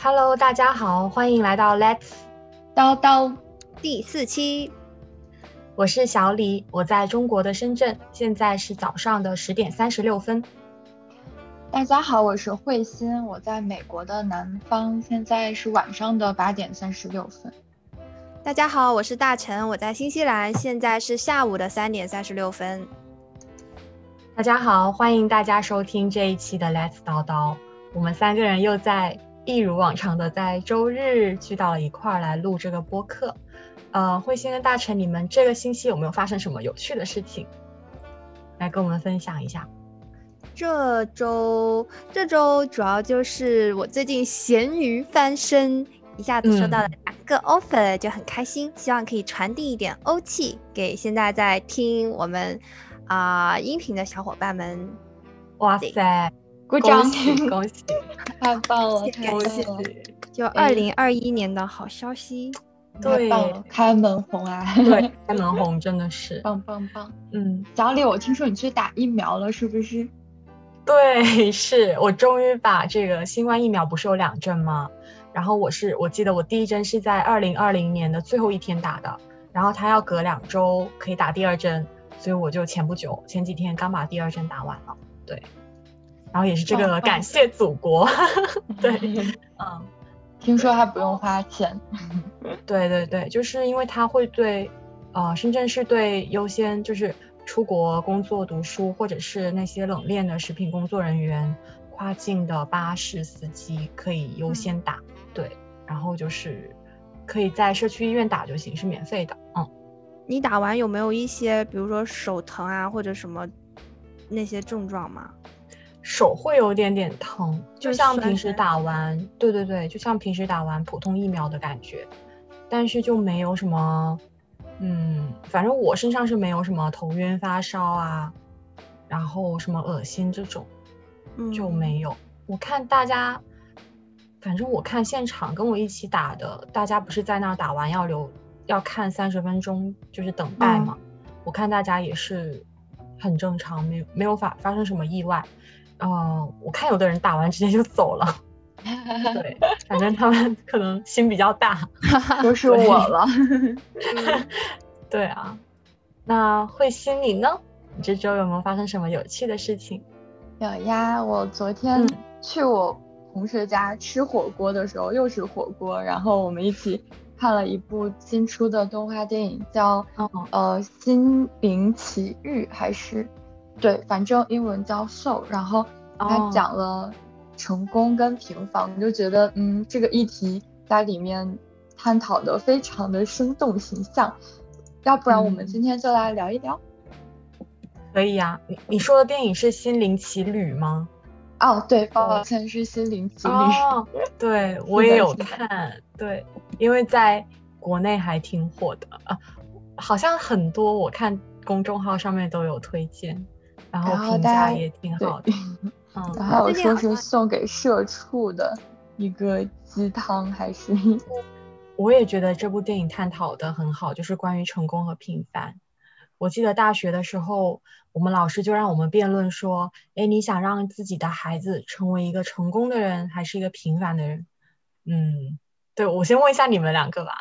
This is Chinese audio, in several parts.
Hello，大家好，欢迎来到 Let's 叨叨第四期。我是小李，我在中国的深圳，现在是早上的十点三十六分。大家好，我是慧心，我在美国的南方，现在是晚上的八点三十六分。大家好，我是大陈，我在新西兰，现在是下午的三点三十六分。大家好，欢迎大家收听这一期的 Let's 叨叨。我们三个人又在一如往常的在周日聚到了一块儿来录这个播客。呃，慧心跟大臣，你们这个星期有没有发生什么有趣的事情？来跟我们分享一下。这周这周主要就是我最近咸鱼翻身，一下子收到了两个 offer，就很开心。希望可以传递一点欧气给现在在听我们啊、音频的小伙伴们。哇塞，鼓掌恭喜恭喜 太棒了，太恭棒喜！了，就二零二一年的好消息，对太棒了，开门红啊！对，开门红真的是，棒棒棒！嗯，小李，我听说你去打疫苗了，是不是？对，是我终于把这个新冠疫苗不是有两针吗？然后我是我记得我第一针是在二零二零年的最后一天打的，然后他要隔两周可以打第二针，所以我就前不久前几天刚把第二针打完了，对，然后也是这个感谢祖国，对，嗯。听说还不用花钱。对对对，就是因为它会对，呃，深圳市对优先就是出国工作、读书，或者是那些冷链的食品工作人员、跨境的巴士司机可以优先打，对，然后就是可以在社区医院打就行，是免费的，嗯。你打完有没有一些，比如说手疼啊，或者什么那些症状吗？手会有点点疼，就像平时打完，对对对，就像平时打完普通疫苗的感觉，但是就没有什么，嗯，反正我身上是没有什么头晕发烧啊，然后什么恶心这种嗯，就没有。我看大家，反正我看现场跟我一起打的，大家不是在那儿打完要留要看三十分钟，就是等待嗯嘛。我看大家也是很正常，没有没有发发生什么意外。呃，我看有的人打完直接就走了，对，反正他们可能心比较大。都是我了。对啊，那慧心你呢？你这周有没有发生什么有趣的事情？有呀，我昨天嗯去我同学家吃火锅的时候，又是火锅，然后我们一起看了一部新出的动画电影，叫嗯，呃《心灵奇遇》，还是对，反正英文叫 Soul，然后它哦讲了成功跟平凡，我就觉得嗯，这个议题在里面探讨的非常的生动形象，要不然我们嗯今天就来聊一聊。可以啊。你你说的电影是《心灵奇旅》吗？哦，对，抱歉，是心灵奇旅。哦，对 我也有看，对，因为在国内还挺火的啊，好像很多我看公众号上面都有推荐，然后评价也挺好的，然嗯，后还有说是送给社畜的一个鸡汤，还是我也觉得这部电影探讨的很好，就是关于成功和平凡。我记得大学的时候，我们老师就让我们辩论说，哎，你想让自己的孩子成为一个成功的人，还是一个平凡的人？嗯，对，我先问一下你们两个吧，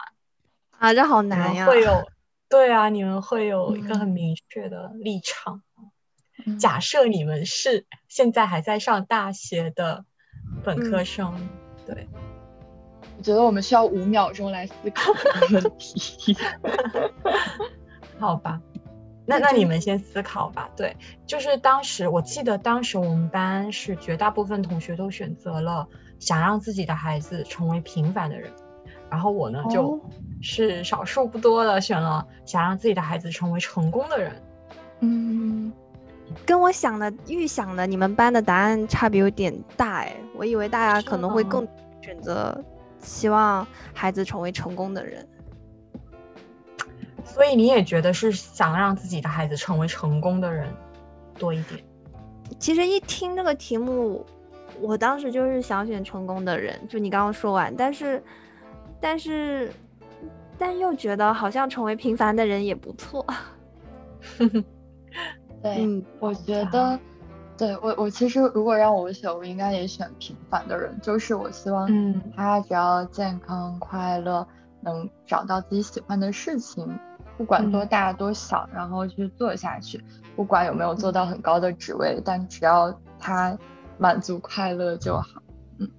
啊，这好难呀。会有，对啊，你们会有一个很嗯明确的立场。嗯假设你们是现在还在上大学的本科嗯生，对，我觉得我们需要五秒钟来思考这个问题。好吧，那那你们先思考吧。对，就是当时我记得当时我们班是绝大部分同学都选择了想让自己的孩子成为平凡的人，然后我呢哦就是少数不多的选了想让自己的孩子成为成功的人。嗯，跟我想的预想的，你们班的答案差别有点大哎，我以为大家可能会更选择希望孩子成为成功的人。所以你也觉得是想让自己的孩子成为成功的人多一点？其实一听这个题目，我当时就是想选成功的人，就你刚刚说完，但是，但是，但又觉得好像成为平凡的人也不错。对，嗯，我觉得对我，我其实如果让我选，我应该也选平凡的人，就是我希望，嗯，他只要健康快乐，能找到自己喜欢的事情，不管多大多小，然后去做下去，不管有没有做到很高的职位，但只要他满足快乐就好。嗯，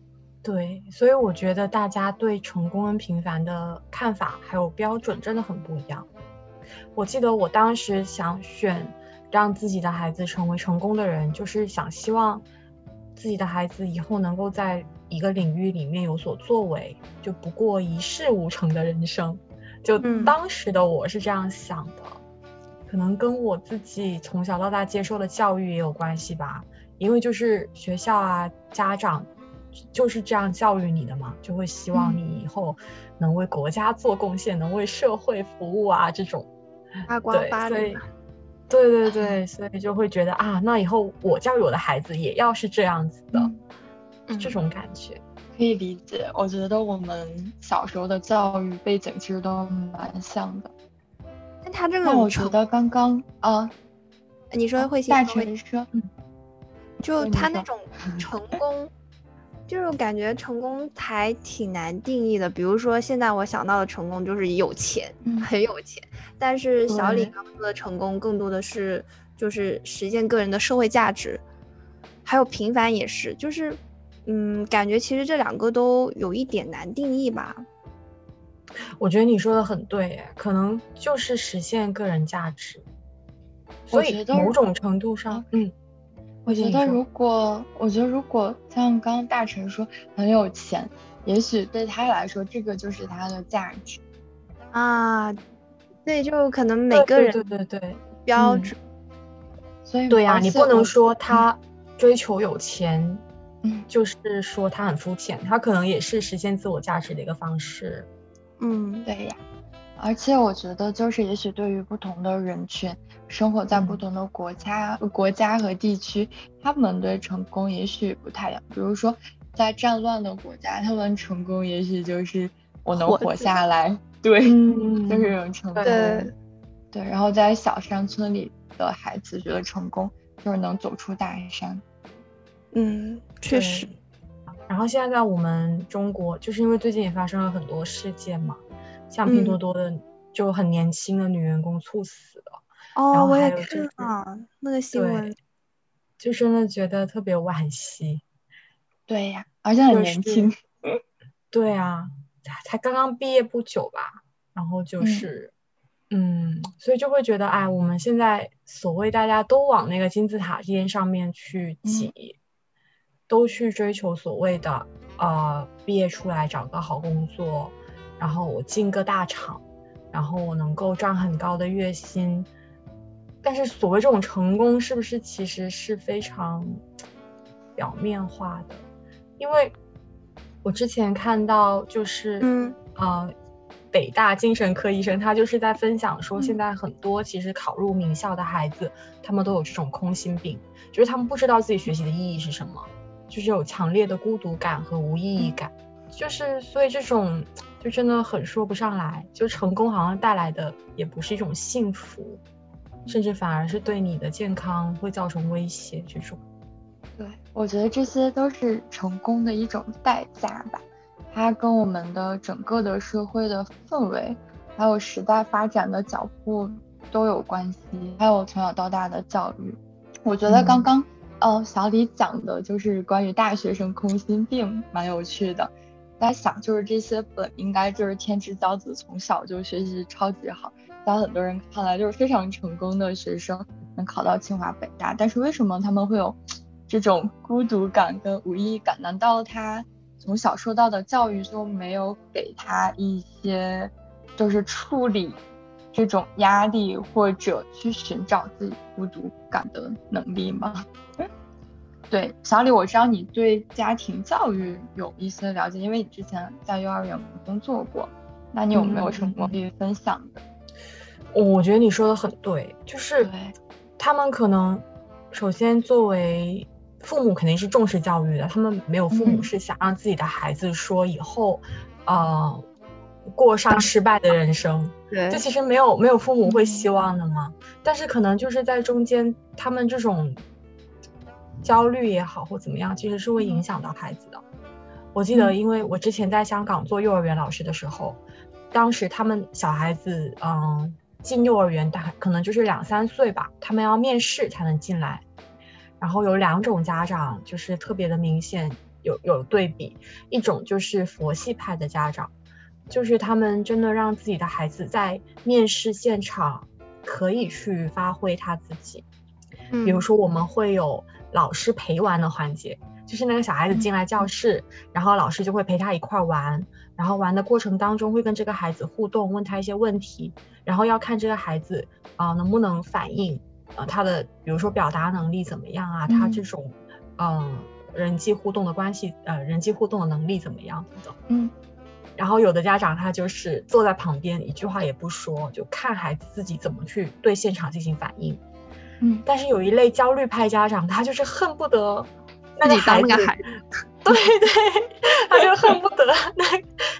对，所以我觉得大家对成功跟平凡的看法还有标准真的很不一样。我记得我当时想选。让自己的孩子成为成功的人，就是想希望自己的孩子以后能够在一个领域里面有所作为，就不过一事无成的人生。就当时的我是这样想的，可能跟我自己从小到大接受的教育也有关系吧。因为就是学校啊，家长就是这样教育你的嘛，就会希望你以后能为国家做贡献，能为社会服务啊这种。发光发热。对对对对，所以就会觉得啊，那以后我教育我的孩子也要是这样子的，这种感觉可以理解。我觉得我们小时候的教育背景其实都蛮像的。但他这个，我觉得刚刚啊，你说会大成说，嗯，就他那种成功。就是感觉成功还挺难定义的，比如说现在我想到的成功就是有钱，很有钱。但是小李刚说的成功更多的是就是实现个人的社会价值，还有平凡也是，就是嗯，感觉其实这两个都有一点难定义吧。我觉得你说的很对，可能就是实现个人价值，所以某种程度上，嗯。我觉得，如果我觉得，如果像刚刚大成说很有钱，也许对他来说，这个就是他的价值啊。对，就可能每个人对对对标准。所以对呀，你不能说他追求有钱，嗯，就是说他很肤浅，他可能也是实现自我价值的一个方式。嗯，对呀。而且我觉得，就是也许对于不同的人群。生活在不同的国家、国家和地区，他们对成功也许不太一样。比如说，在战乱的国家，他们成功也许就是我能活下来，对，就是这种成功。对，对。然后在小山村里的孩子觉得成功就是能走出大山。嗯，确实。然后现在在我们中国，就是因为最近也发生了很多事件嘛，像拼多多的就很年轻的女员工猝死了。哦，我也看了那个新闻，就真的觉得特别惋惜。对呀，而且很年轻。对啊，才刚刚毕业不久吧。然后就是，嗯，所以就会觉得，哎，我们现在所谓大家都往那个金字塔尖上面去挤，都去追求所谓的呃，毕业出来找个好工作，然后我进个大厂，然后我能够赚很高的月薪。但是所谓这种成功，是不是其实是非常表面化的？因为我之前看到，就是嗯呃，北大精神科医生他就是在分享说，现在很多其实考入名校的孩子，他们都有这种空心病，就是他们不知道自己学习的意义是什么，就是有强烈的孤独感和无意义感，就是所以这种就真的很说不上来，就成功好像带来的也不是一种幸福。甚至反而是对你的健康会造成威胁，这种。对，我觉得这些都是成功的一种代价吧。它跟我们的整个的社会的氛围，还有时代发展的脚步都有关系，还有从小到大的教育。我觉得刚刚，哦，小李讲的就是关于大学生空心病，蛮有趣的。在想，就是这些本应该就是天之骄子，从小就学习超级好。在很多人看来，就是非常成功的学生能考到清华北大，但是为什么他们会有这种孤独感跟无意义感？难道他从小受到的教育就没有给他一些，就是处理这种压力或者去寻找自己孤独感的能力吗？对，小李，我知道你对家庭教育有一些了解，因为你之前在幼儿园工作过，那你有没有什么可以分享的？我觉得你说的很对，就是他们可能首先作为父母肯定是重视教育的，他们没有父母是想让自己的孩子说以后，呃，过上失败的人生。对，这其实没有没有父母会希望的嘛。但是可能就是在中间，他们这种焦虑也好或怎么样，其实是会影响到孩子的。我记得，因为我之前在香港做幼儿园老师的时候，当时他们小孩子，嗯，进幼儿园大概可能就是两三岁吧，他们要面试才能进来。然后有两种家长就是特别的明显有有对比，一种就是佛系派的家长，就是他们真的让自己的孩子在面试现场可以去发挥他自己，比如说我们会有老师陪玩的环节。就是那个小孩子进来教室，然后老师就会陪他一块玩，然后玩的过程当中会跟这个孩子互动，问他一些问题，然后要看这个孩子啊能不能反应，呃他的比如说表达能力怎么样啊，他这种嗯人际互动的关系呃人际互动的能力怎么样等等。嗯，然后有的家长他就是坐在旁边一句话也不说，就看孩子自己怎么去对现场进行反应。嗯，但是有一类焦虑派家长，他就是恨不得。那个孩子，对对，他就恨不得那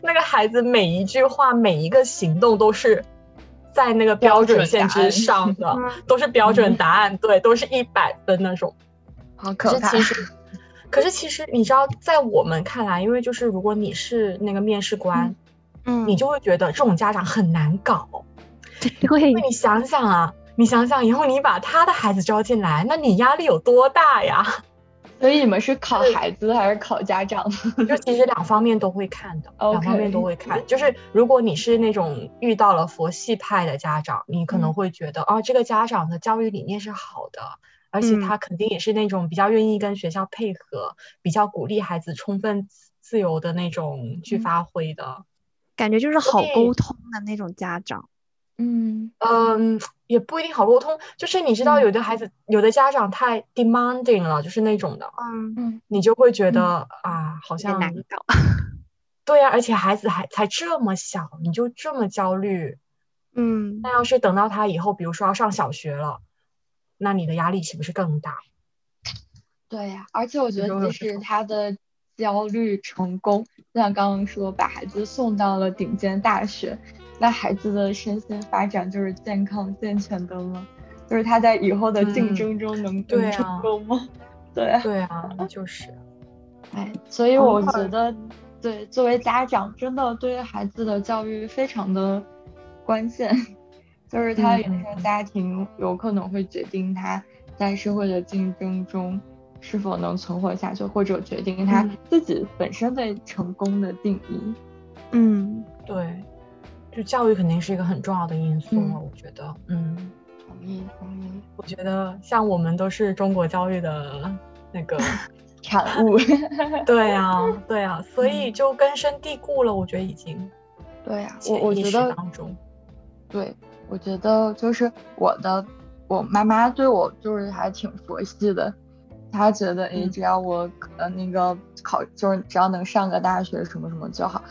那个孩子每一句话、每一个行动都是在那个标准线之上的，都是标准答案，对，都是一百分那种。好可怕。可是其实，可是其实你知道，在我们看来，因为就是如果你是那个面试官，嗯，你就会觉得这种家长很难搞。对，因为你想想啊，你想想以后你把他的孩子招进来，那你压力有多大呀？所以你们是考孩子还是考家长？就其实两方面都会看的，两方面都会看。就是如果你是那种遇到了佛系派的家长，你可能会觉得哦，这个家长的教育理念是好的，而且他肯定也是那种比较愿意跟学校配合，比较鼓励孩子充分自由的那种去发挥的，感觉就是好沟通的那种家长。嗯嗯，也不一定好沟通。就是你知道，有的孩子，有的家长太 demanding 了，就是那种的。嗯嗯，你就会觉得啊，好像难搞。对呀，而且孩子还才这么小，你就这么焦虑。嗯，那要是等到他以后，比如说要上小学了，那你的压力岂不是更大？对呀，而且我觉得，即使他的焦虑成功，就像刚刚说，把孩子送到了顶尖大学。那孩子的身心发展就是健康健全的吗？就是他在以后的竞争中能更成功吗？对啊对啊，就是。哎，所以我觉得，对，作为家长，真的对于孩子的教育非常的关键，就是他原生家庭有可能会决定他在社会的竞争中是否能存活下去，或者决定他自己本身对成功的定义。嗯，对。就教育肯定是一个很重要的因素了，我觉得，嗯，同意同意。我觉得像我们都是中国教育的那个 产物，对呀 对呀，所以就根深蒂固了，我觉得已经。对呀，我我觉得当中，对，我觉得就是我的我妈妈对我就是还挺佛系的，她觉得哎，只要我呃那个考就是只要能上个大学什么什么就好。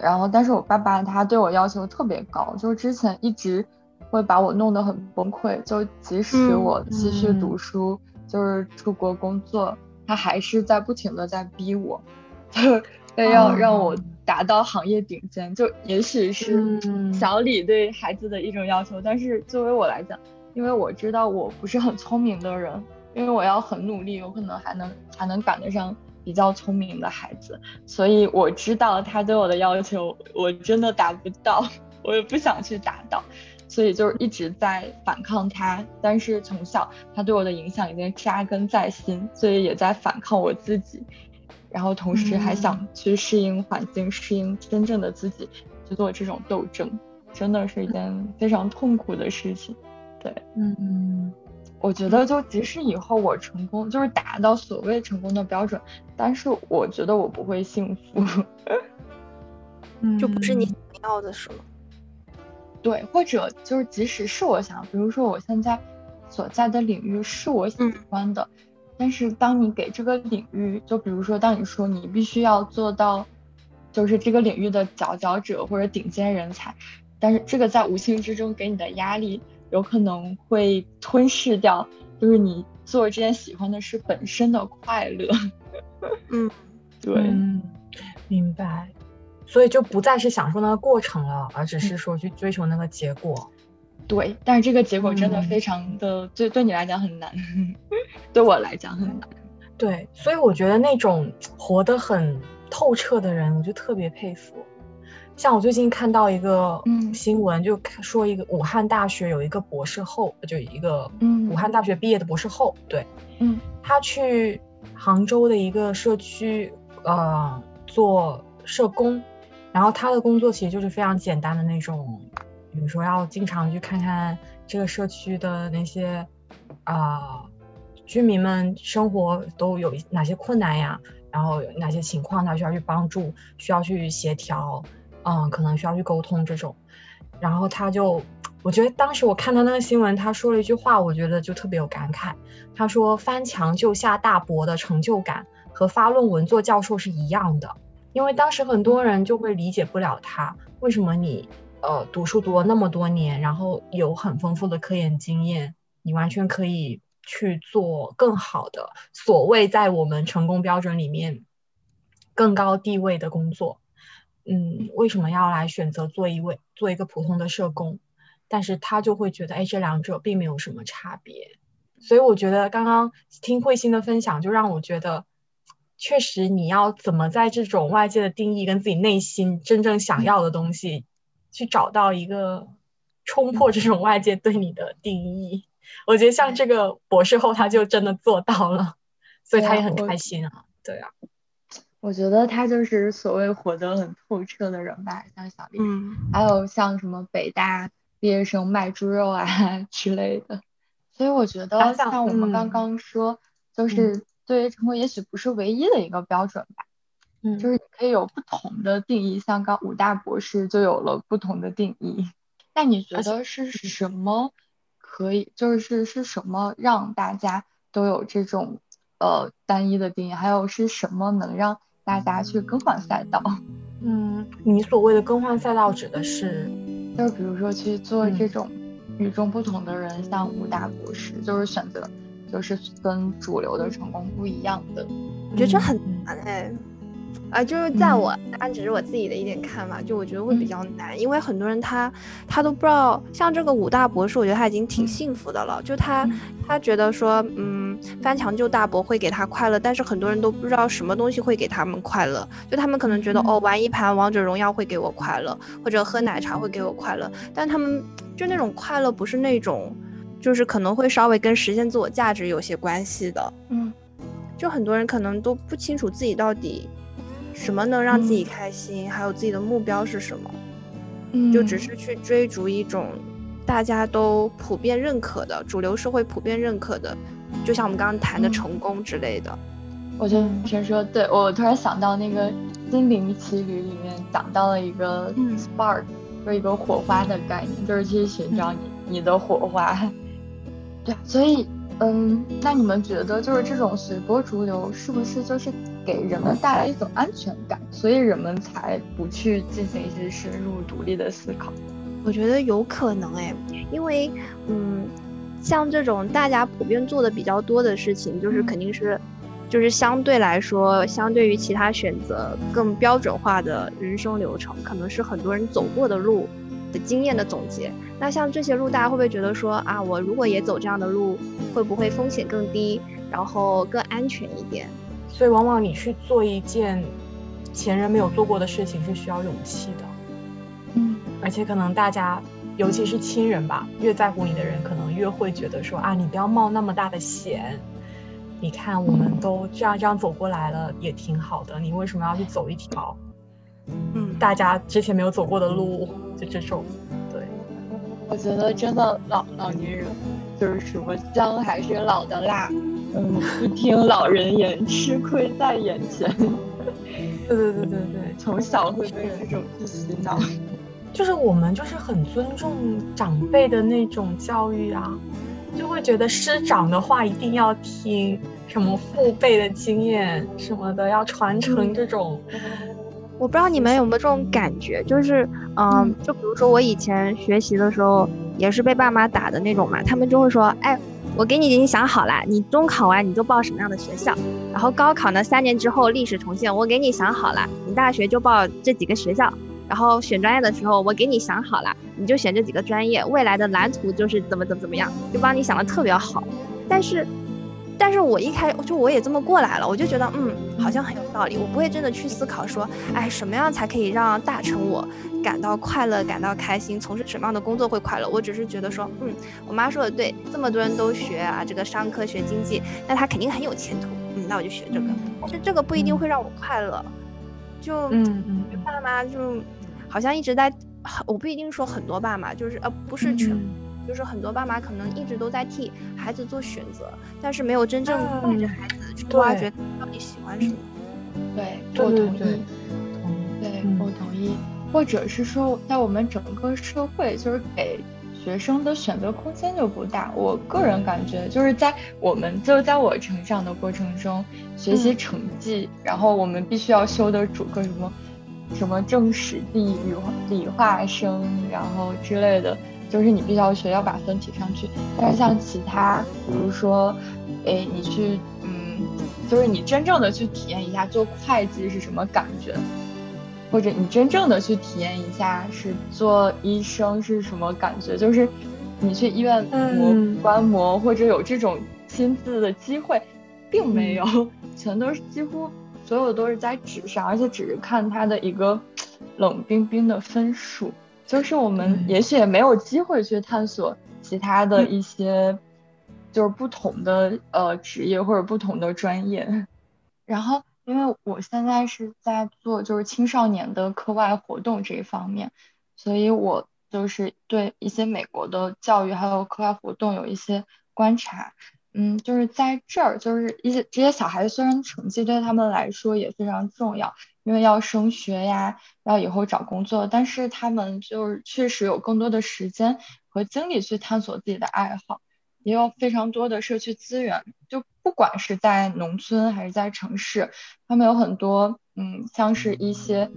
然后，但是我爸爸他对我要求特别高，就是之前一直会把我弄得很崩溃，就即使我继续读书，就是出国工作，他还是在不停的在逼我，就 要让我达到行业顶尖。就也许是小李对孩子的一种要求，但是作为我来讲，因为我知道我不是很聪明的人，因为我要很努力，有可能还能还能赶得上。比较聪明的孩子，所以我知道他对我的要求，我真的达不到，我也不想去达到，所以就是一直在反抗他。但是从小他对我的影响已经扎根在心，所以也在反抗我自己，然后同时还想去适应环境，适应真正的自己，去做这种斗争，真的是一件非常痛苦的事情。对，嗯。我觉得，就即使以后我成功，就是达到所谓成功的标准，但是我觉得我不会幸福，就不是你想要的，是吗？对，或者就是即使是我想，比如说我现在所在的领域是我喜欢的，但是当你给这个领域，就比如说当你说你必须要做到，就是这个领域的佼佼者或者顶尖人才，但是这个在无形之中给你的压力。有可能会吞噬掉，就是你做这件喜欢的事本身的快乐。嗯，对，明白。所以就不再是享受那个过程了，而只是说去追求那个结果。对，但是这个结果真的非常的，对对你来讲很难，对我来讲很难。对，所以我觉得那种活得很透彻的人，我就特别佩服。像我最近看到一个新闻，就说一个武汉大学有一个博士后，就一个武汉大学毕业的博士后，对，嗯，他去杭州的一个社区，呃，做社工，然后他的工作其实就是非常简单的那种，比如说要经常去看看这个社区的那些啊居民们生活都有哪些困难呀，然后有哪些情况他需要去帮助，需要去协调。嗯，可能需要去沟通这种，然后他就，我觉得当时我看到那个新闻，他说了一句话，我觉得就特别有感慨。他说翻墙救下大伯的成就感和发论文做教授是一样的，因为当时很多人就会理解不了他为什么你呃读书读了那么多年，然后有很丰富的科研经验，你完全可以去做更好的所谓在我们成功标准里面更高地位的工作。嗯，为什么要来选择做一位做一个普通的社工？但是他就会觉得，哎，这两者并没有什么差别。所以我觉得刚刚听慧心的分享，就让我觉得，确实你要怎么在这种外界的定义跟自己内心真正想要的东西，去找到一个冲破这种外界对你的定义。我觉得像这个博士后，他就真的做到了，所以他也很开心啊。对啊。我觉得他就是所谓活得很透彻的人吧，像小丽，还有像什么北大毕业生卖猪肉啊 之类的。所以我觉得像我们刚刚说，就是对于成功也许不是唯一的一个标准吧，嗯，就是可以有不同的定义。像刚武大博士就有了不同的定义。那你觉得是什么可以，就是是什么让大家都有这种呃单一的定义？还有是什么能让大家去更换赛道，嗯，你所谓的更换赛道指的是，就是比如说去做这种与众不同的人，像武打博士，就是选择就是跟主流的成功不一样的，我觉得这很难哎。啊，就是在我，那只是我自己的一点看法，就我觉得会比较难，因为很多人他他都不知道，像这个武大博士，我觉得他已经挺幸福的了，就他他觉得说，嗯，翻墙救大伯会给他快乐，但是很多人都不知道什么东西会给他们快乐，就他们可能觉得哦，玩一盘王者荣耀会给我快乐，或者喝奶茶会给我快乐，但他们就那种快乐不是那种，就是可能会稍微跟实现自我价值有些关系的，嗯，就很多人可能都不清楚自己到底。什么能让自己开心？还有自己的目标是什么？嗯，就只是去追逐一种大家都普遍认可的、主流社会普遍认可的，就像我们刚刚谈的成功之类的。我就先说，对我突然想到那个《心灵奇旅》里面讲到了一个 spark，就是一个火花的概念，就是去寻找你你的火花。对，所以嗯，那你们觉得就是这种随波逐流，是不是就是？给人们带来一种安全感，所以人们才不去进行一些深入独立的思考。我觉得有可能哎，因为嗯，像这种大家普遍做的比较多的事情，就是肯定是，就是相对来说，相对于其他选择更标准化的人生流程，可能是很多人走过的路的经验的总结。那像这些路，大家会不会觉得说啊，我如果也走这样的路，会不会风险更低，然后更安全一点？所以，往往你去做一件前人没有做过的事情，是需要勇气的。嗯，而且可能大家，尤其是亲人吧，越在乎你的人，可能越会觉得说啊，你不要冒那么大的险。你看，我们都这样这样走过来了，也挺好的。你为什么要去走一条，嗯，大家之前没有走过的路？就这种，对。我觉得真的老老年人，就是什么姜还是老的辣。嗯，不听老人言，吃亏在眼前。对对对对对，从小会被人这种洗脑，就是我们就是很尊重长辈的那种教育啊，就会觉得师长的话一定要听，什么父辈的经验什么的要传承这种。我不知道你们有没有这种感觉，就是嗯，就比如说我以前学习的时候也是被爸妈打的那种嘛，他们就会说，哎。我给你已经想好了，你中考完你就报什么样的学校，然后高考呢三年之后历史重现，我给你想好了，你大学就报这几个学校，然后选专业的时候，我给你想好了，你就选这几个专业，未来的蓝图就是怎么怎么怎么样，就帮你想的特别好。但是，但是我一开就我也这么过来了，我就觉得嗯，好像很有道理。我不会真的去思考说，哎，什么样才可以让大成我感到快乐、感到开心，从事什么样的工作会快乐？我只是觉得说，嗯，我妈说的对，这么多人都学啊，这个商科学经济，那他肯定很有前途。嗯，那我就学这个。但是这个不一定会让我快乐。就嗯嗯，爸妈就好像一直在，我不一定说很多爸妈，就是呃不是全，就是很多爸妈可能一直都在替孩子做选择，但是没有真正带着孩子去挖掘到底喜欢什么。对，我同意。对，我同意。或者是说，在我们整个社会，就是给。学生的选择空间就不大，我个人感觉就是在我们就在我成长的过程中，学习成绩，然后我们必须要修的主课什么什么政史地理理化生，然后之类的，就是你必须要学，要把分提上去。但是像其他，比如说，哎，你去，嗯，就是你真正的去体验一下做会计是什么感觉。或者你真正的去体验一下，是做医生是什么感觉？就是你去医院模观摩，或者有这种亲自的机会，并没有，全都是几乎所有都是在纸上，而且只是看他的一个冷冰冰的分数。就是我们也许也没有机会去探索其他的一些，就是不同的呃职业或者不同的专业，然后。因为我现在是在做就是青少年的课外活动这一方面，所以我就是对一些美国的教育还有课外活动有一些观察。嗯，就是在这儿，就是一些这些小孩子虽然成绩对他们来说也非常重要，因为要升学呀，要以后找工作，但是他们就是确实有更多的时间和精力去探索自己的爱好。也有非常多的社区资源，就不管是在农村还是在城市，他们有很多，嗯，像是一些，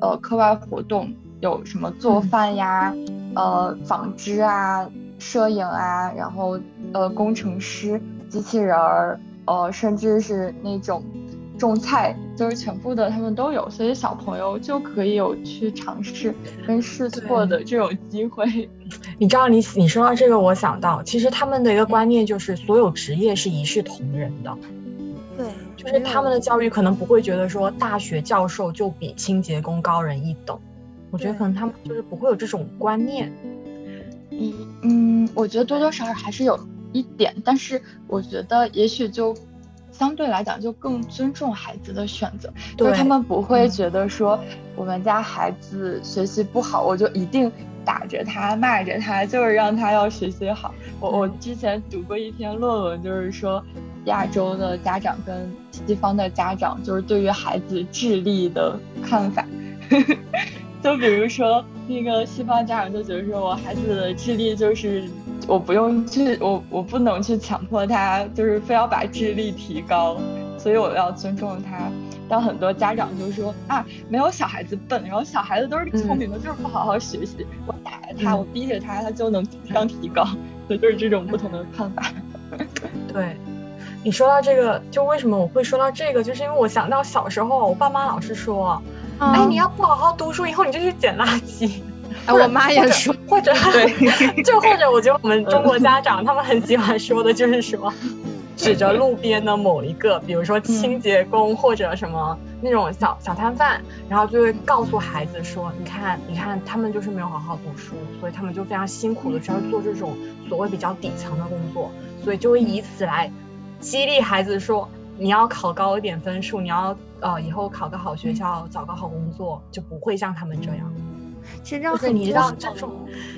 呃，课外活动，有什么做饭呀，呃，纺织啊，摄影啊，然后，呃，工程师、机器人儿，呃，甚至是那种。种菜就是全部的，他们都有，所以小朋友就可以有去尝试跟试错的这种机会。你知道，你你说到这个，我想到，其实他们的一个观念就是，所有职业是一视同仁的。对，就是他们的教育可能不会觉得说大学教授就比清洁工高人一等。我觉得可能他们就是不会有这种观念。嗯嗯，我觉得多多少少还是有一点，但是我觉得也许就。相对来讲，就更尊重孩子的选择，就是他们不会觉得说我们家孩子学习不好，我就一定打着他、骂着他，就是让他要学习好。我我之前读过一篇论文，就是说亚洲的家长跟西方的家长就是对于孩子智力的看法。就比如说那个西方家长就觉得说我孩子的智力就是。我不用去，我我不能去强迫他，就是非要把智力提高，所以我要尊重他。但很多家长就说啊，没有小孩子笨，然后小孩子都是聪明的，就是不好好学习。我打着他，我逼着他，他就能提上提高。所以就是这种不同的看法。对，你说到这个，就为什么我会说到这个，就是因为我想到小时候，我爸妈老是说，哎，你要不好好读书，以后你就去捡垃圾。哎，我妈也说，或者对，就或者我觉得我们中国家长他们很喜欢说的就是说，指着路边的某一个，比如说清洁工或者什么那种小小摊贩，然后就会告诉孩子说，你看，你看他们就是没有好好读书，所以他们就非常辛苦的需要做这种所谓比较底层的工作，所以就会以此来激励孩子说，你要考高一点分数，你要呃以后考个好学校，找个好工作，就不会像他们这样。其实让你知道这种，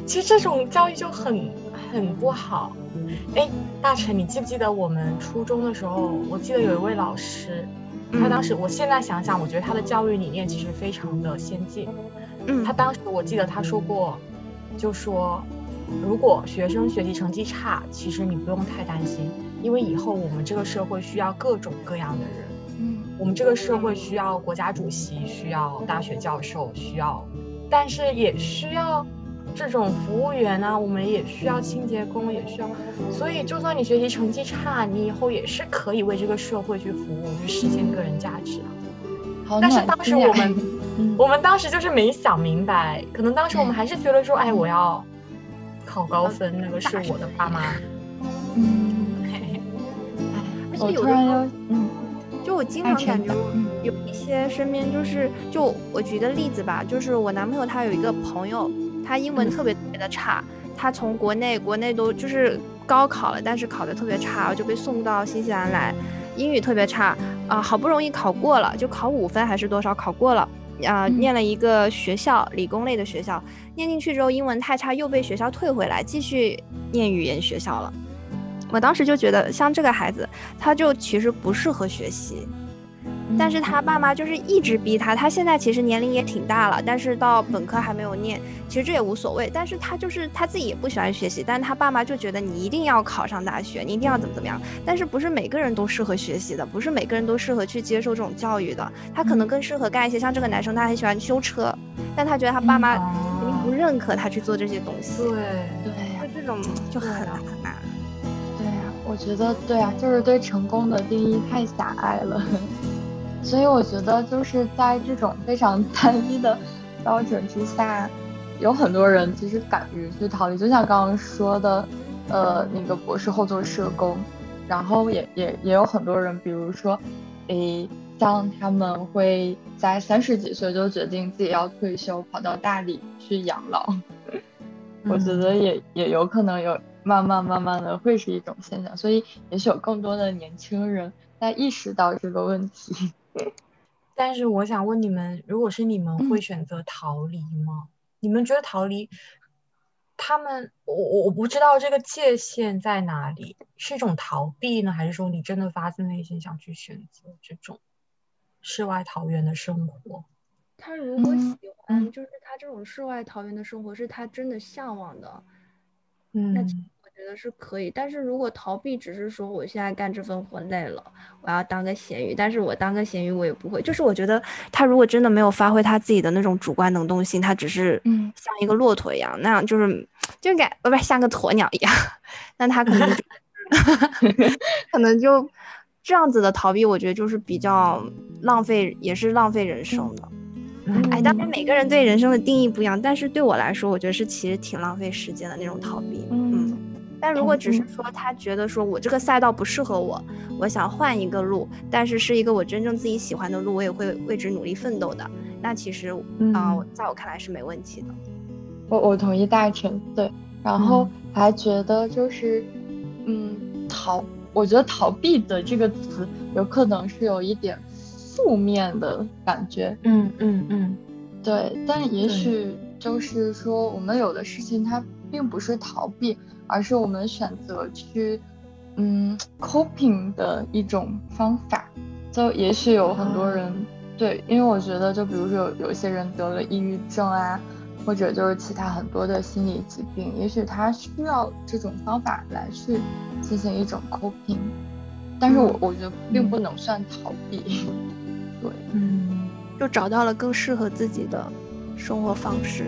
其实这种教育就很很不好。哎，大成，你记不记得我们初中的时候？我记得有一位老师，他当时，我现在想想，我觉得他的教育理念其实非常的先进。嗯，他当时我记得他说过，就说如果学生学习成绩差，其实你不用太担心，因为以后我们这个社会需要各种各样的人。嗯，我们这个社会需要国家主席，需要大学教授，需要。但是也需要这种服务员啊，我们也需要清洁工，也需要。所以，就算你学习成绩差，你以后也是可以为这个社会去服务，去实现个人价值啊。好但是当时我们，我们当时就是没想明白，可能当时我们还是觉得说，哎，我要考高分，那个是我的爸妈。嗯，而且有的时候，嗯，就我经常感觉有一些身边就是，就我举个例子吧，就是我男朋友他有一个朋友，他英文特别特别的差，他从国内国内都就是高考了，但是考的特别差，就被送到新西兰来，英语特别差啊，好不容易考过了，就考五分还是多少，考过了。啊，念了一个学校，理工类的学校，念进去之后英文太差，又被学校退回来，继续念语言学校了。我当时就觉得，像这个孩子，他就其实不适合学习。但是他爸妈就是一直逼他，他现在其实年龄也挺大了，但是到本科还没有念，其实这也无所谓。但是他就是他自己也不喜欢学习，但是他爸妈就觉得你一定要考上大学，你一定要怎么怎么样。但是不是每个人都适合学习的，不是每个人都适合去接受这种教育的。他可能更适合干一些像这个男生，他很喜欢修车，但他觉得他爸妈肯定不认可他去做这些东西。对对，就这种就很难我觉得对啊，就是对成功的定义太狭隘了。所以我觉得就是在这种非常 单一的标准之下，有很多人其实敢于去逃离。就像刚刚说的，呃，那个博士后做社工，然后也也也有很多人，比如说，诶，像他们会在三十几岁就决定自己要退休，跑到大理去养老。我觉得也也有可能有慢慢慢慢的会是一种现象。所以也许有更多的年轻人在意识到这个问题。但是我想问你们，如果是你们会选择逃离吗？你们觉得逃离，他们，我我我不知道这个界限在哪里，是一种逃避呢，还是说你真的发自内心想去选择这种世外桃源的生活？他如果喜欢，就是他这种世外桃源的生活是他真的向往的，嗯。觉得是可以，但是如果逃避只是说我现在干这份活累了，我要当个咸鱼，但是我当个咸鱼我也不会。就是我觉得他如果真的没有发挥他自己的那种主观能动性，他只是嗯像一个骆驼一样那样，就是就感不不像个鸵鸟一样，那他可能 可能就这样子的逃避，我觉得就是比较浪费，也是浪费人生的。哎，当然每个人对人生的定义不一样，但是对我来说，我觉得是其实挺浪费时间的那种逃避。嗯。但如果只是说他觉得说我这个赛道不适合我，我想换一个路，但是是一个我真正自己喜欢的路，我也会为之努力奋斗的。那其实啊，在我看来是没问题的。我我同意大成对，然后还觉得就是，嗯，逃，我觉得逃避的这个词有可能是有一点负面的感觉。嗯嗯嗯，对，但也许就是说我们有的事情它并不是逃避。而是我们选择去，嗯，coping 的一种方法。就也许有很多人对，因为我觉得，就比如说有有些人得了抑郁症啊，或者就是其他很多的心理疾病，也许他需要这种方法来去进行一种 coping。但是我我觉得并不能算逃避。对，嗯，就找到了更适合自己的生活方式。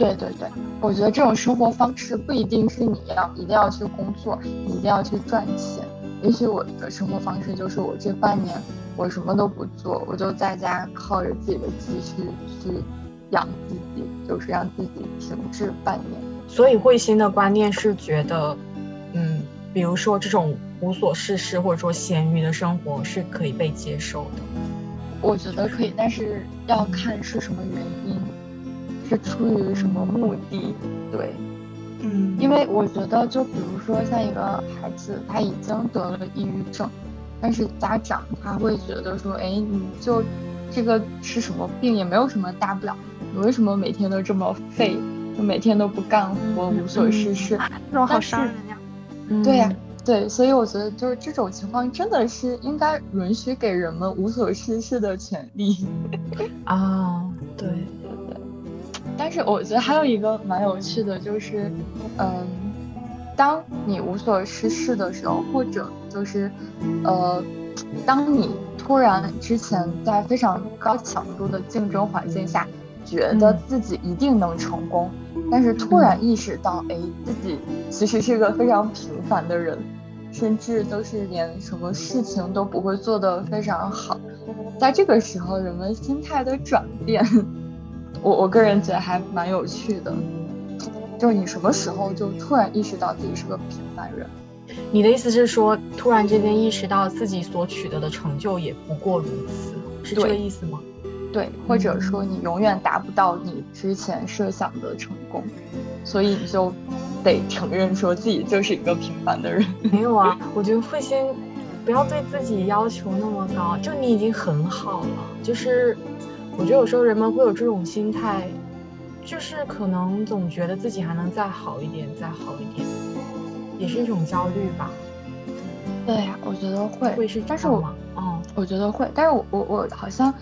对对对，我觉得这种生活方式不一定是你要一定要去工作，你一定要去赚钱。也许我的生活方式就是我这半年我什么都不做，我就在家靠着自己的积蓄去养自己，就是让自己停滞半年。所以慧心的观念是觉得，嗯，比如说这种无所事事或者说闲鱼的生活是可以被接受的。我觉得可以，但是要看是什么原因。是出于什么目的？对，嗯，因为我觉得，就比如说像一个孩子，他已经得了抑郁症，但是家长他会觉得说，哎，你就这个是什么病，也没有什么大不了，你为什么每天都这么废，就每天都不干活，无所事事，这种好伤人呀。对呀，对，所以我觉得就是这种情况真的是应该允许给人们无所事事的权利 啊，对。但是我觉得还有一个蛮有趣的，就是，嗯，当你无所事事的时候，或者就是，呃，当你突然之前在非常高强度的竞争环境下，觉得自己一定能成功，但是突然意识到，哎，自己其实是个非常平凡的人，甚至都是连什么事情都不会做得非常好，在这个时候，人们心态的转变，我我个人觉得还蛮有趣的。就是你什么时候就突然意识到自己是个平凡人？你的意思是说，突然之间意识到自己所取得的成就也不过如此，是这个意思吗？对，或者说你永远达不到你之前设想的成功，所以你就得承认说自己就是一个平凡的人。没有啊，我觉得会先不要对自己要求那么高，就你已经很好了。就是我觉得有时候人们会有这种心态，就是可能总觉得自己还能再好一点，再好一点，也是一种焦虑吧。对呀，我觉得会，会是，但是我，嗯，我觉得会，但是我我我好像。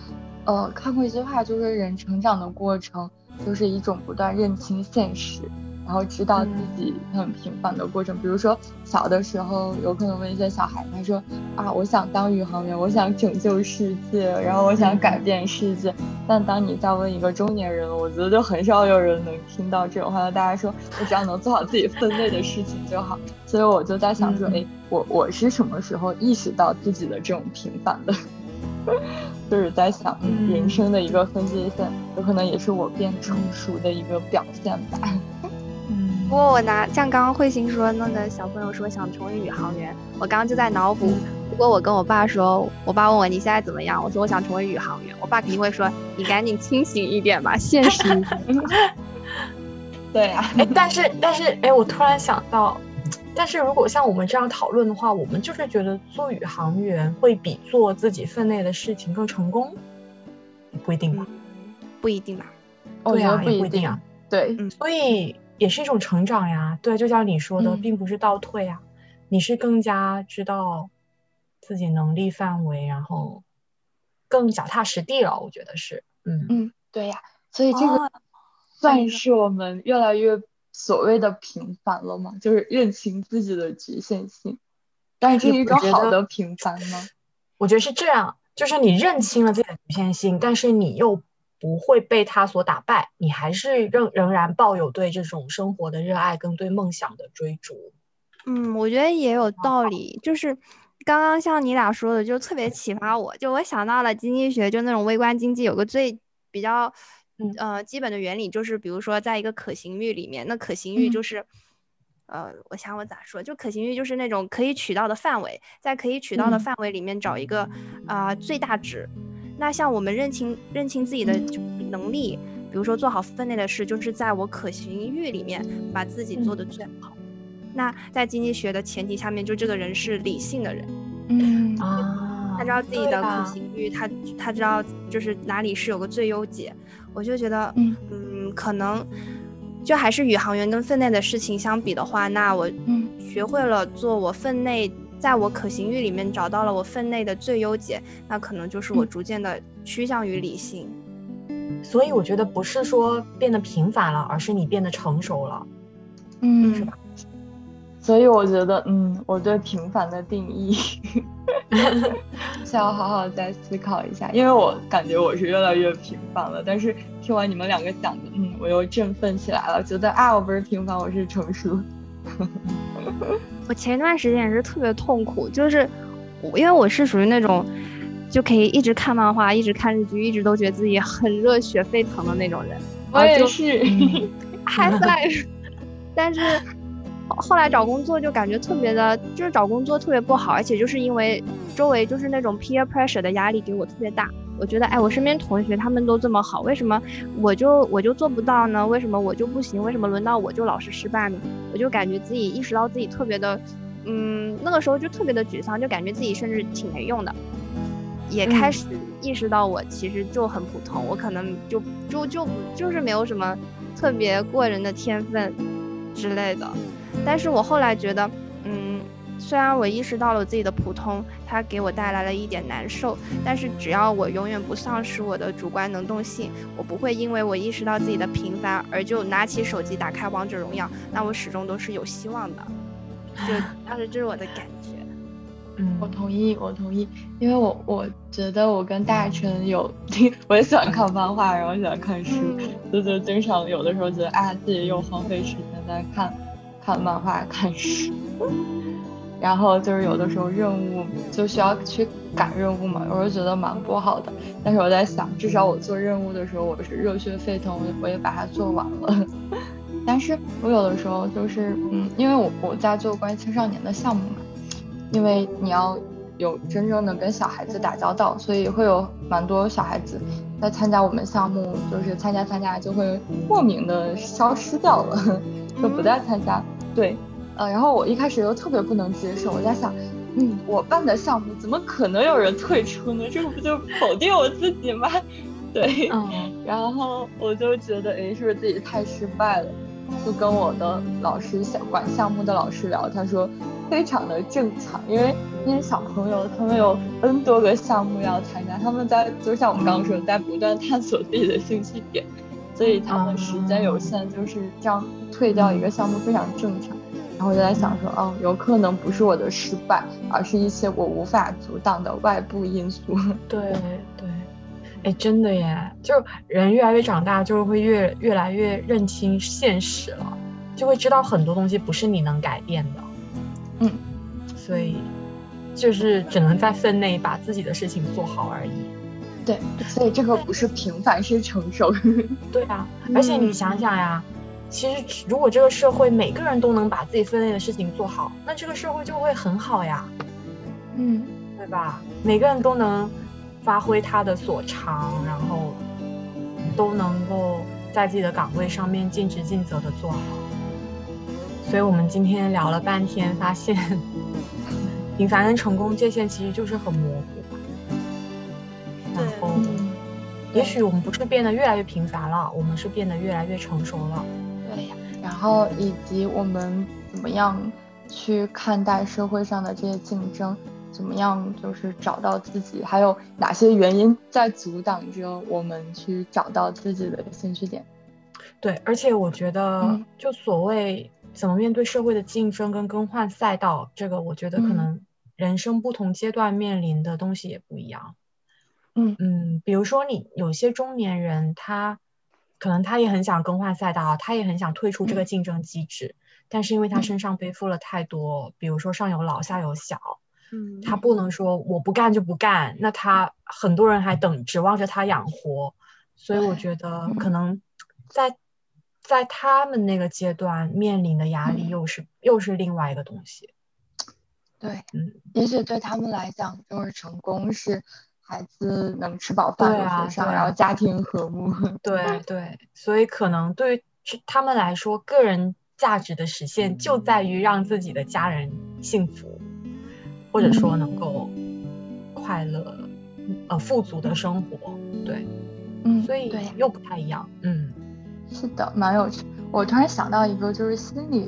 呃，看过一句话，就是人成长的过程，就是一种不断认清现实，然后知道自己很平凡的过程。比如说小的时候，有可能问一些小孩，他说啊，我想当宇航员，我想拯救世界，然后我想改变世界。但当你再问一个中年人，我觉得就很少有人能听到这种话。大家说我只要能做好自己分内的事情就好。所以我就在想说，哎，我我是什么时候意识到自己的这种平凡的？就是在想人生的一个分界线，有可能也是我变成熟的一个表现吧。嗯，不过我拿像刚刚慧心说那个小朋友说想成为宇航员，我刚刚就在脑补，如果我跟我爸说，我爸问我你现在怎么样，我说我想成为宇航员，我爸肯定会说你赶紧清醒一点吧，现实。对啊，哎，但是但是哎，我突然想到。但是如果像我们这样讨论的话，我们就是觉得做宇航员会比做自己分内的事情更成功，不一定吧？不一定吧？对啊，不一定啊。对，所以也是一种成长呀。对，就像你说的，并不是倒退啊，你是更加知道自己能力范围，然后更脚踏实地了。我觉得是，嗯嗯，对呀。所以这个算是我们越来越。所谓的平凡了吗？就是认清自己的局限性，但是这是一种好的平凡吗？我觉得是这样，就是你认清了自己的局限性，但是你又不会被他所打败，你还是仍仍然抱有对这种生活的热爱跟对梦想的追逐。嗯，我觉得也有道理，就是刚刚像你俩说的，就特别启发我，就我想到了经济学，就那种微观经济有个最比较。呃，基本的原理就是，比如说，在一个可行域里面，那可行域就是，呃，我想我咋说，就可行域就是那种可以取到的范围，在可以取到的范围里面找一个啊最大值。那像我们认清认清自己的能力，比如说做好分内的事，就是在我可行域里面把自己做的最好。那在经济学的前提下面，就这个人是理性的人，嗯。啊，他知道自己的可行域，他他知道就是哪里是有个最优解。我就觉得，嗯。嗯，可能就还是宇航员跟分内的事情相比的话，那我学会了做我分内，在我可行域里面找到了我分内的最优解，那可能就是我逐渐的趋向于理性。所以我觉得不是说变得平凡了，而是你变得成熟了，嗯，是吧？所以我觉得，嗯，我对平凡的定义 需要好好再思考一下，因为我感觉我是越来越平凡了。但是听完你们两个讲的，嗯，我又振奋起来了，觉得啊，我不是平凡，我是成熟。我前一段时间也是特别痛苦，就是因为我是属于那种就可以一直看漫画、一直看日剧、一直都觉得自己很热血沸腾的那种人。我也是，还在，但是。后来找工作就感觉特别的，就是找工作特别不好，而且就是因为周围就是那种 peer pressure 的压力给我特别大。我觉得，哎，我身边同学他们都这么好，为什么我就我就做不到呢？为什么我就不行？为什么轮到我就老是失败呢？我就感觉自己意识到自己特别的，嗯，那个时候就特别的沮丧，就感觉自己甚至挺没用的，也开始意识到我其实就很普通，我可能就就就就是没有什么特别过人的天分之类的。但是我后来觉得，嗯，虽然我意识到了我自己的普通，它给我带来了一点难受，但是只要我永远不丧失我的主观能动性，我不会因为我意识到自己的平凡而就拿起手机打开王者荣耀，那我始终都是有希望的。就当时这是我的感觉。嗯，我同意，我同意，因为我我觉得我跟大成有，我也喜欢看漫画，然后喜欢看书，就就经常有的时候觉得啊，自己又荒废时间在看。看漫画，看书，然后就是有的时候任务就需要去赶任务嘛，我就觉得蛮不好的。但是我在想，至少我做任务的时候我是热血沸腾，我我也把它做完了。但是我有的时候就是，嗯，因为我我在做关于青少年的项目嘛，因为你要有真正的跟小孩子打交道，所以会有蛮多小孩子在参加我们项目，就是参加参加就会莫名的消失掉了，就不再参加。对。呃，然后我一开始又特别不能接受，我在想，嗯，我办的项目怎么可能有人退出呢？这个不就否定我自己吗？对，然后我就觉得，哎，是不是自己太失败了？就跟我的老师管项目的老师聊，他说非常的正常，因为那些小朋友他们有 N 多个项目要参加，他们在就像我们刚刚说，在不断探索自己的兴趣点，所以他们时间有限，就是这样退掉一个项目非常正常。然后我就在想说，哦，有可能不是我的失败，而是一些我无法阻挡的外部因素。对对，哎，真的耶，就是人越来越长大，就会越越来越认清现实了，就会知道很多东西不是你能改变的。嗯，所以就是只能在分内把自己的事情做好而已。对，所以这个不是平凡，是成熟。对啊，而且你想想呀。其实，如果这个社会每个人都能把自己分内的事情做好，那这个社会就会很好呀。嗯，对吧？每个人都能发挥他的所长，然后都能够在自己的岗位上面尽职尽责的做好。所以我们今天聊了半天，发现 平凡跟成功界限其实就是很模糊。然后，也许我们不是变得越来越平凡了，我们是变得越来越成熟了。对呀，然后以及我们怎么样去看待社会上的这些竞争，怎么样就是找到自己，还有哪些原因在阻挡着我们去找到自己的兴趣点？对，而且我觉得，就所谓怎么面对社会的竞争跟更换赛道，这个我觉得可能人生不同阶段面临的东西也不一样。嗯嗯，比如说你有些中年人他。可能他也很想更换赛道，他也很想退出这个竞争机制，但是因为他身上背负了太多，比如说上有老下有小，嗯，他不能说我不干就不干，那他很多人还等指望着他养活，所以我觉得可能在在他们那个阶段面临的压力又是又是另外一个东西。对，嗯，也许对他们来讲，就是成功是。孩子能吃饱饭的身上，然后家庭和睦。对对，所以可能对于他们来说，个人价值的实现就在于让自己的家人幸福，或者说能够快乐、呃富足的生活。对，嗯，所以又不太一样。嗯，是的，蛮有趣。我突然想到一个，就是心理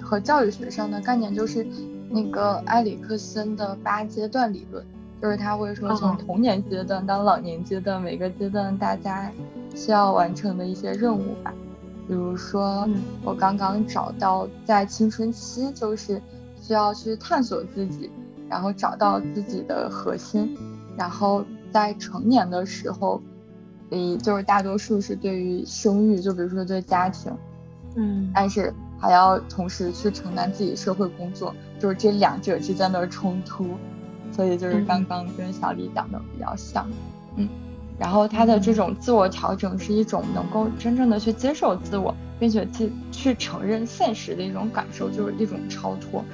和教育学上的概念，就是那个埃里克森的八阶段理论。就是他会说，从童年阶段到老年阶段，每个阶段大家需要完成的一些任务吧。比如说，我刚刚找到在青春期，就是需要去探索自己，然后找到自己的核心。然后在成年的时候，嗯，就是大多数是对于生育，就比如说对家庭，嗯，但是还要同时去承担自己社会工作，就是这两者之间的冲突。所以就是刚刚跟小李讲的比较像，嗯，然后他的这种自我调整是一种能够真正的去接受自我，并且去去承认现实的一种感受，就是一种超脱。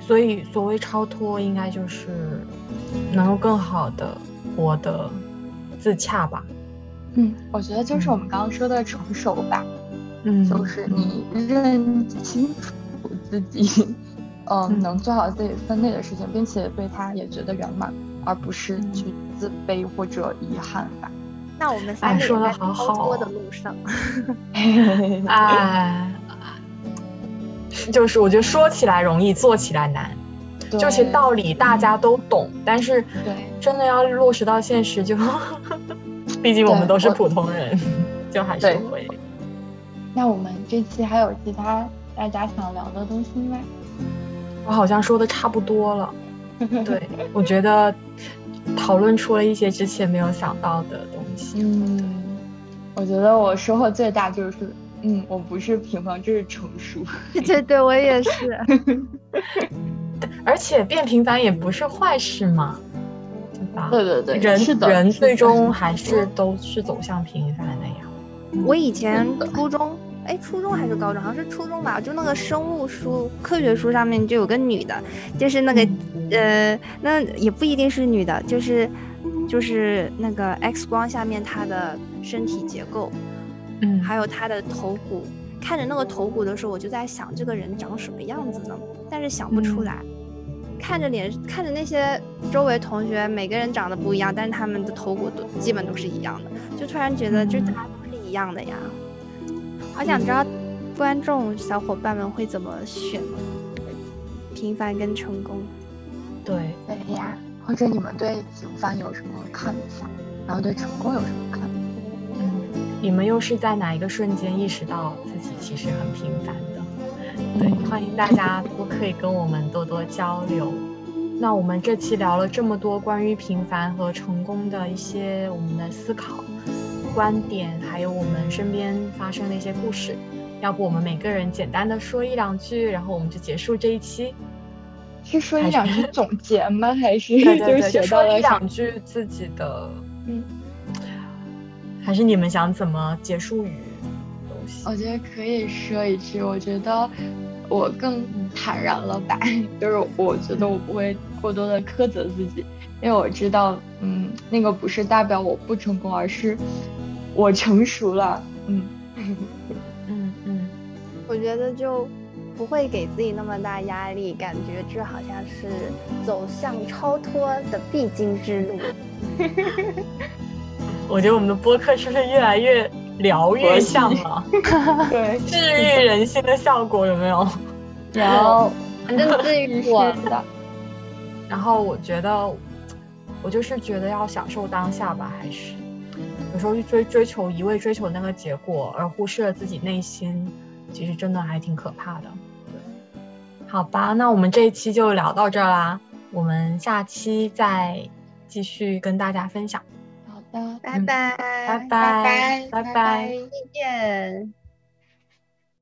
所以所谓超脱，应该就是能够更好的活得自洽吧。嗯，我觉得就是我们刚刚说的成熟吧。嗯，就是你认清楚自己。嗯，能做好自己分内的事情，并且对他也觉得圆满，而不是去自卑或者遗憾吧。那我们三个人在超脱的路上，哎，就是我觉得说起来容易，做起来难。这些道理大家都懂，但是真的要落实到现实，就毕竟我们都是普通人，就还是会。那我们这期还有其他大家想聊的东西吗？我好像说的差不多了，对 我觉得讨论出了一些之前没有想到的东西。嗯，我觉得我收获最大就是，嗯，我不是平凡，就是成熟。对对，我也是。而且变平凡也不是坏事嘛，对吧？对对对，人是的，人最终还是都是走向平凡的呀。我以前初中，哎，初中还是高中，好像是初中吧，就那个生物书、科学书上面就有个女的，就是那个，呃，那也不一定是女的，就是就是那个 X 光下面她的身体结构，嗯，还有她的头骨。看着那个头骨的时候，我就在想这个人长什么样子呢？但是想不出嗯来。看着脸，看着那些周围同学，每个人长得不一样，但是他们的头骨都基本都是一样的，就突然觉得这嗯大家都是一样的呀。好想知道观众小伙伴们会怎么选平凡跟成功。对，对呀，或者你们对平凡有什么看法？然后对成功有什么看法？嗯，你们又是在哪一个瞬间意识到自己其实很平凡的？对，欢迎大家都可以跟我们多多交流。那我们这期聊了这么多关于平凡和成功的一些我们的思考、观点，还有我们身边发生的一些故事。要不我们每个人简单的说一两句，然后我们就结束这一期。是说一两句总结吗？还是对对 对，是学到就说一了？两句自己的，嗯，还是你们想怎么结束语。我觉得可以说一句，我觉得我更坦然了吧，就是我觉得我不会过多的苛责自己，因为我知道，嗯，那个不是代表我不成功，而是我成熟了，嗯。嗯嗯，我觉得就不会给自己那么大压力，感觉这好像是走向超脱的必经之路。我觉得我们的播客是不是越来越疗愈向了？对，治愈人心的效果有没有？然后反正治愈我是的，然后我觉得，我就是觉得要享受当下吧，还是有时候去追追求一味追求那个结果，而忽视了自己内心，其实真的还挺可怕的。好吧，那我们这一期就聊到这儿啦，我们下期再继续跟大家分享。好的，拜拜，拜拜拜拜拜拜再见。